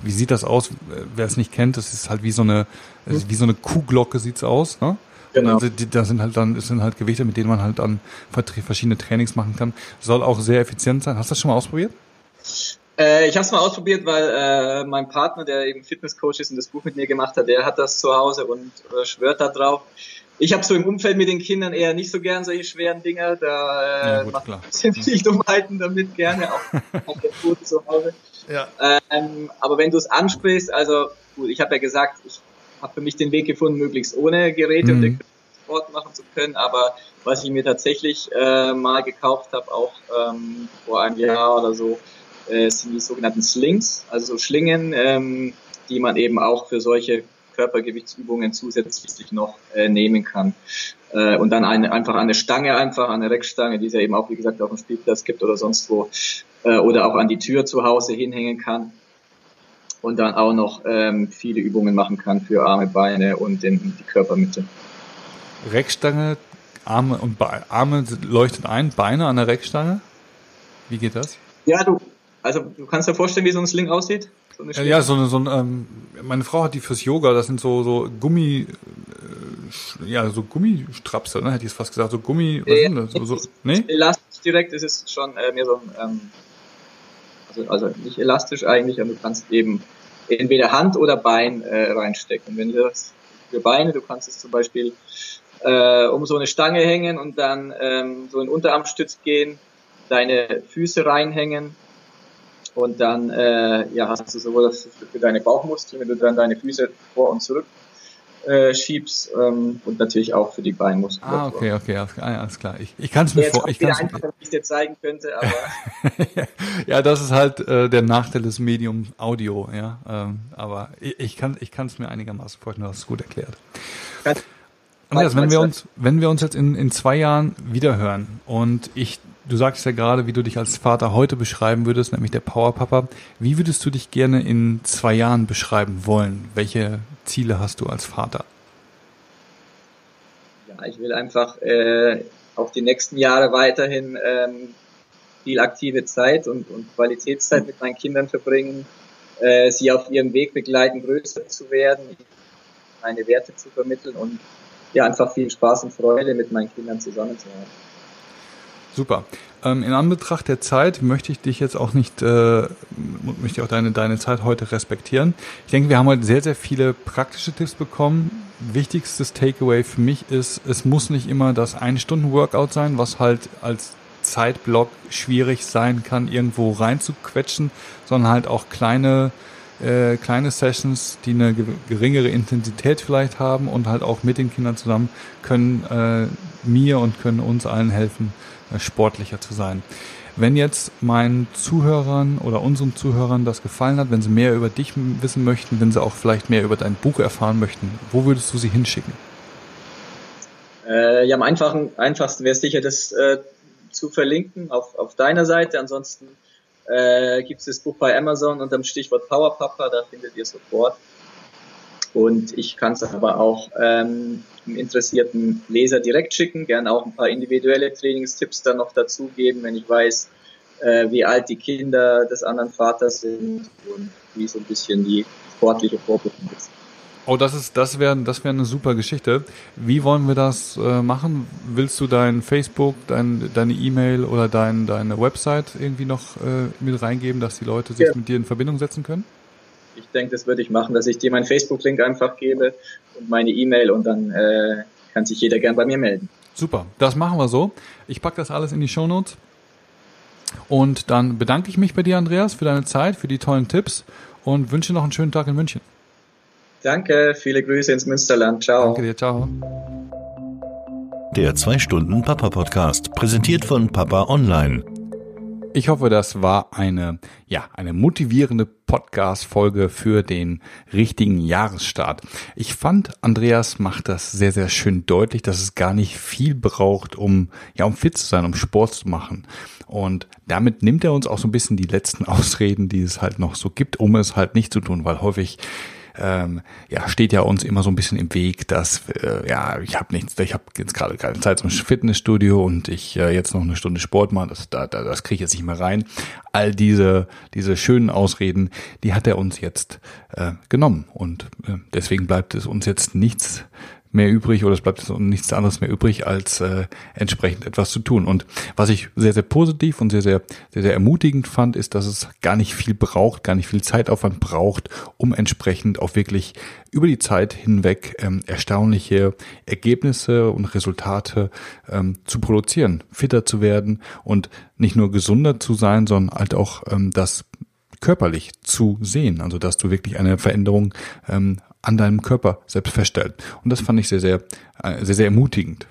Wie sieht das aus? Wer es nicht kennt, das ist halt wie so eine, mhm. wie so eine Kuhglocke sieht's aus. Ne? Genau. Und da sind halt dann, es sind halt Gewichte, mit denen man halt dann verschiedene Trainings machen kann. Soll auch sehr effizient sein. Hast du das schon mal ausprobiert? Äh, ich habe es mal ausprobiert, weil äh, mein Partner, der eben Fitnesscoach ist und das Buch mit mir gemacht hat, der hat das zu Hause und äh, schwört da drauf. Ich habe so im Umfeld mit den Kindern eher nicht so gern solche schweren Dinger. Da äh, ja, gut, macht ziemlich Dummheiten damit gerne, auch auf der Foto zu Hause. Ja. Ähm, aber wenn du es ansprichst, also gut, ich habe ja gesagt, ich habe für mich den Weg gefunden, möglichst ohne Geräte mhm. und Sport machen zu können. Aber was ich mir tatsächlich äh, mal gekauft habe, auch ähm, vor einem Jahr oder so, äh, sind die sogenannten Slings, also so Schlingen, ähm, die man eben auch für solche Körpergewichtsübungen zusätzlich noch äh, nehmen kann. Äh, und dann eine, einfach eine Stange, einfach eine Reckstange, die es ja eben auch, wie gesagt, auf dem Spielplatz gibt oder sonst wo, äh, oder auch an die Tür zu Hause hinhängen kann. Und dann auch noch ähm, viele Übungen machen kann für Arme, Beine und in die Körpermitte. Reckstange, Arme und Be Arme leuchtet ein, Beine an der Reckstange? Wie geht das? Ja, du, also du kannst dir vorstellen, wie so ein Sling aussieht? So ja, so eine, so ein, ähm, meine Frau hat die fürs Yoga, das sind so, so Gummi, äh, ja, so Gummistrapse, ne, hätte ich fast gesagt, so Gummi, was sind das? So, so, nee? Elastisch direkt ist es schon äh, mehr so ein, ähm, also, also nicht elastisch eigentlich, aber du kannst eben entweder Hand oder Bein äh, reinstecken. Wenn du das für Beine, du kannst es zum Beispiel äh, um so eine Stange hängen und dann ähm, so in Unterarmstütz gehen, deine Füße reinhängen und dann äh, ja, hast du sowohl das für deine Bauchmuskeln, wenn du dann deine Füße vor und zurück äh, schiebst ähm, und natürlich auch für die Beinmuskeln. Ah, okay, okay, alles, alles klar. Ich, ich kann es mir vor, ich kann einfach, wenn ich dir zeigen könnte, aber ja, das ist halt äh, der Nachteil des Medium Audio, ja. Ähm, aber ich, ich kann ich kann es mir einigermaßen vorstellen, du hast es gut erklärt. Andreas, wenn wir uns wenn wir uns jetzt in in zwei Jahren wiederhören und ich Du sagst ja gerade, wie du dich als Vater heute beschreiben würdest, nämlich der Powerpapa. Wie würdest du dich gerne in zwei Jahren beschreiben wollen? Welche Ziele hast du als Vater? Ja, ich will einfach äh, auch die nächsten Jahre weiterhin ähm, viel aktive Zeit und, und Qualitätszeit mit meinen Kindern verbringen, äh, sie auf ihrem Weg begleiten, größer zu werden, meine Werte zu vermitteln und ja, einfach viel Spaß und Freude mit meinen Kindern zusammen zu haben. Super. Ähm, in Anbetracht der Zeit möchte ich dich jetzt auch nicht, äh, möchte auch deine, deine Zeit heute respektieren. Ich denke, wir haben heute sehr, sehr viele praktische Tipps bekommen. Wichtigstes Takeaway für mich ist, es muss nicht immer das Ein-Stunden-Workout sein, was halt als Zeitblock schwierig sein kann, irgendwo reinzuquetschen, sondern halt auch kleine, äh, kleine Sessions, die eine geringere Intensität vielleicht haben und halt auch mit den Kindern zusammen können äh, mir und können uns allen helfen, äh, sportlicher zu sein. Wenn jetzt meinen Zuhörern oder unseren Zuhörern das gefallen hat, wenn sie mehr über dich wissen möchten, wenn sie auch vielleicht mehr über dein Buch erfahren möchten, wo würdest du sie hinschicken? Äh, ja, am einfachsten wäre es sicher, das äh, zu verlinken auf, auf deiner Seite. Ansonsten äh, gibt es das Buch bei Amazon unter dem Stichwort Power Papa, da findet ihr sofort. Und ich kann es aber auch ähm, interessierten Leser direkt schicken, gern auch ein paar individuelle Trainingstipps dann noch dazugeben, wenn ich weiß, äh, wie alt die Kinder des anderen Vaters sind und wie so ein bisschen die sportliche Vorbereitung ist. Oh, das ist, das wäre, das wäre eine super Geschichte. Wie wollen wir das äh, machen? Willst du dein Facebook, dein, deine E-Mail oder dein, deine Website irgendwie noch äh, mit reingeben, dass die Leute sich ja. mit dir in Verbindung setzen können? Ich denke, das würde ich machen, dass ich dir meinen Facebook-Link einfach gebe und meine E-Mail und dann äh, kann sich jeder gern bei mir melden. Super, das machen wir so. Ich packe das alles in die Show Notes und dann bedanke ich mich bei dir, Andreas, für deine Zeit, für die tollen Tipps und wünsche noch einen schönen Tag in München. Danke, viele Grüße ins Münsterland. Ciao. Danke dir, ciao. Der 2-Stunden-Papa-Podcast, präsentiert von Papa Online. Ich hoffe, das war eine, ja, eine motivierende Podcast-Folge für den richtigen Jahresstart. Ich fand, Andreas macht das sehr, sehr schön deutlich, dass es gar nicht viel braucht, um, ja, um fit zu sein, um Sport zu machen. Und damit nimmt er uns auch so ein bisschen die letzten Ausreden, die es halt noch so gibt, um es halt nicht zu tun, weil häufig ähm, ja, steht ja uns immer so ein bisschen im Weg, dass äh, ja, ich habe nichts, ich habe jetzt gerade keine Zeit zum Fitnessstudio und ich äh, jetzt noch eine Stunde Sport machen, das, da, da, das kriege ich jetzt nicht mehr rein. All diese, diese schönen Ausreden, die hat er uns jetzt äh, genommen und äh, deswegen bleibt es uns jetzt nichts mehr übrig oder es bleibt nichts anderes mehr übrig, als äh, entsprechend etwas zu tun. Und was ich sehr, sehr positiv und sehr, sehr, sehr, sehr ermutigend fand, ist, dass es gar nicht viel braucht, gar nicht viel Zeitaufwand braucht, um entsprechend auch wirklich über die Zeit hinweg ähm, erstaunliche Ergebnisse und Resultate ähm, zu produzieren, fitter zu werden und nicht nur gesunder zu sein, sondern halt auch ähm, das körperlich zu sehen, also dass du wirklich eine Veränderung ähm, an deinem Körper selbst feststellt. Und das fand ich sehr, sehr, äh, sehr, sehr ermutigend.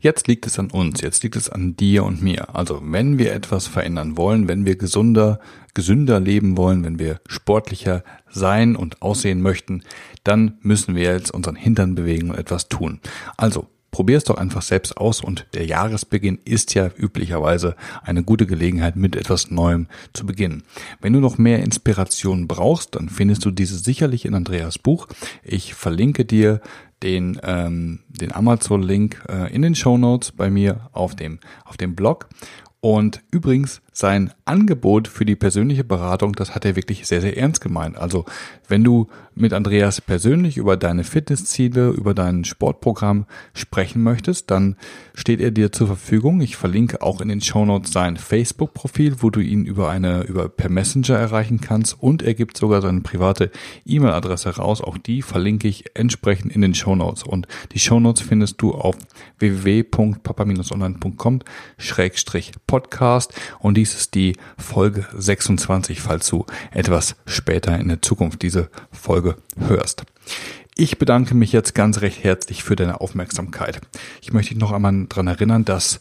Jetzt liegt es an uns, jetzt liegt es an dir und mir. Also wenn wir etwas verändern wollen, wenn wir gesunder, gesünder leben wollen, wenn wir sportlicher sein und aussehen möchten, dann müssen wir jetzt unseren Hintern bewegen und etwas tun. Also Probier es doch einfach selbst aus und der Jahresbeginn ist ja üblicherweise eine gute Gelegenheit, mit etwas Neuem zu beginnen. Wenn du noch mehr Inspiration brauchst, dann findest du diese sicherlich in Andreas Buch. Ich verlinke dir den, ähm, den Amazon-Link äh, in den Show Notes bei mir auf dem, auf dem Blog. Und übrigens, sein Angebot für die persönliche Beratung, das hat er wirklich sehr, sehr ernst gemeint. Also, wenn du mit Andreas persönlich über deine Fitnessziele, über dein Sportprogramm sprechen möchtest, dann steht er dir zur Verfügung. Ich verlinke auch in den Shownotes sein Facebook-Profil, wo du ihn über eine, über per Messenger erreichen kannst und er gibt sogar seine private E-Mail-Adresse raus. Auch die verlinke ich entsprechend in den Shownotes. Und die Shownotes findest du auf www.papa-online.com-podcast und die dies ist die Folge 26, falls du etwas später in der Zukunft diese Folge hörst. Ich bedanke mich jetzt ganz recht herzlich für deine Aufmerksamkeit. Ich möchte dich noch einmal daran erinnern, dass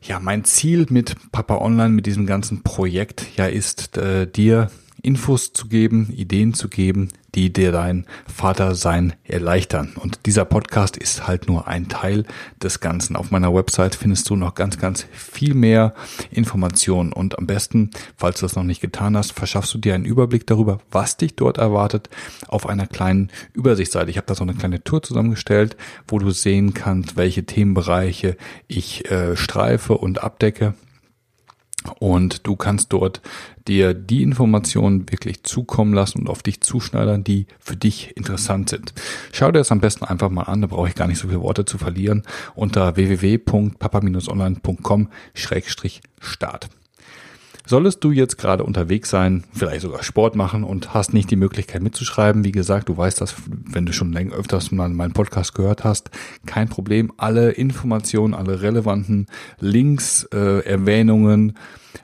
ja mein Ziel mit Papa Online, mit diesem ganzen Projekt ja ist, äh, dir Infos zu geben, Ideen zu geben, die dir dein Vatersein erleichtern. Und dieser Podcast ist halt nur ein Teil des Ganzen. Auf meiner Website findest du noch ganz, ganz viel mehr Informationen. Und am besten, falls du das noch nicht getan hast, verschaffst du dir einen Überblick darüber, was dich dort erwartet, auf einer kleinen Übersichtsseite. Ich habe da so eine kleine Tour zusammengestellt, wo du sehen kannst, welche Themenbereiche ich äh, streife und abdecke und du kannst dort dir die Informationen wirklich zukommen lassen und auf dich zuschneidern, die für dich interessant sind. Schau dir das am besten einfach mal an, da brauche ich gar nicht so viele Worte zu verlieren, unter www.papa-online.com-start. Solltest du jetzt gerade unterwegs sein, vielleicht sogar Sport machen und hast nicht die Möglichkeit mitzuschreiben, wie gesagt, du weißt das, wenn du schon länger öfters mal meinen Podcast gehört hast, kein Problem. Alle Informationen, alle relevanten Links, äh, Erwähnungen,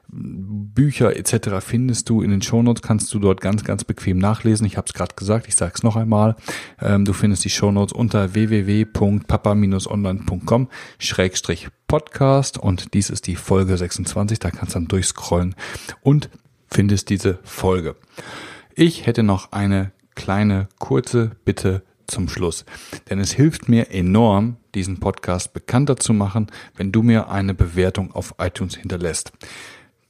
Bücher etc. findest du in den Shownotes, kannst du dort ganz, ganz bequem nachlesen. Ich habe es gerade gesagt, ich sage es noch einmal. Ähm, du findest die Shownotes unter www.papa-online.com-podcast und dies ist die Folge 26, da kannst du dann durchscrollen und findest diese Folge. Ich hätte noch eine kleine, kurze Bitte zum Schluss. Denn es hilft mir enorm, diesen Podcast bekannter zu machen, wenn du mir eine Bewertung auf iTunes hinterlässt.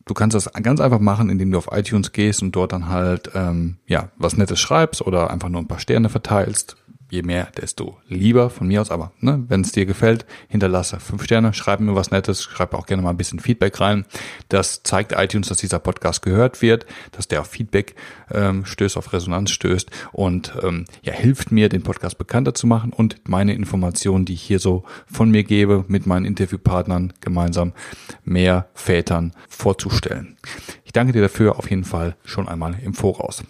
Du kannst das ganz einfach machen, indem du auf iTunes gehst und dort dann halt ähm, ja was Nettes schreibst oder einfach nur ein paar Sterne verteilst je mehr, desto lieber von mir aus. Aber ne, wenn es dir gefällt, hinterlasse fünf Sterne, schreib mir was Nettes, schreib auch gerne mal ein bisschen Feedback rein. Das zeigt iTunes, dass dieser Podcast gehört wird, dass der auf Feedback ähm, stößt, auf Resonanz stößt und ähm, ja, hilft mir, den Podcast bekannter zu machen und meine Informationen, die ich hier so von mir gebe, mit meinen Interviewpartnern gemeinsam mehr Vätern vorzustellen danke dir dafür auf jeden Fall schon einmal im Voraus.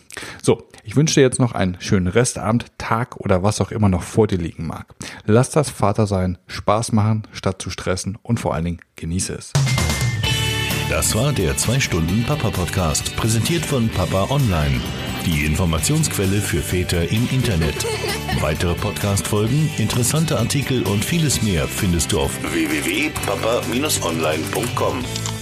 So, ich wünsche dir jetzt noch einen schönen Restabend, Tag oder was auch immer noch vor dir liegen mag. Lass das Vater sein, Spaß machen, statt zu stressen und vor allen Dingen genieße es. Das war der 2 Stunden Papa Podcast, präsentiert von Papa Online. Die Informationsquelle für Väter im Internet. Weitere Podcast-Folgen, interessante Artikel und vieles mehr findest du auf www.papa-online.com.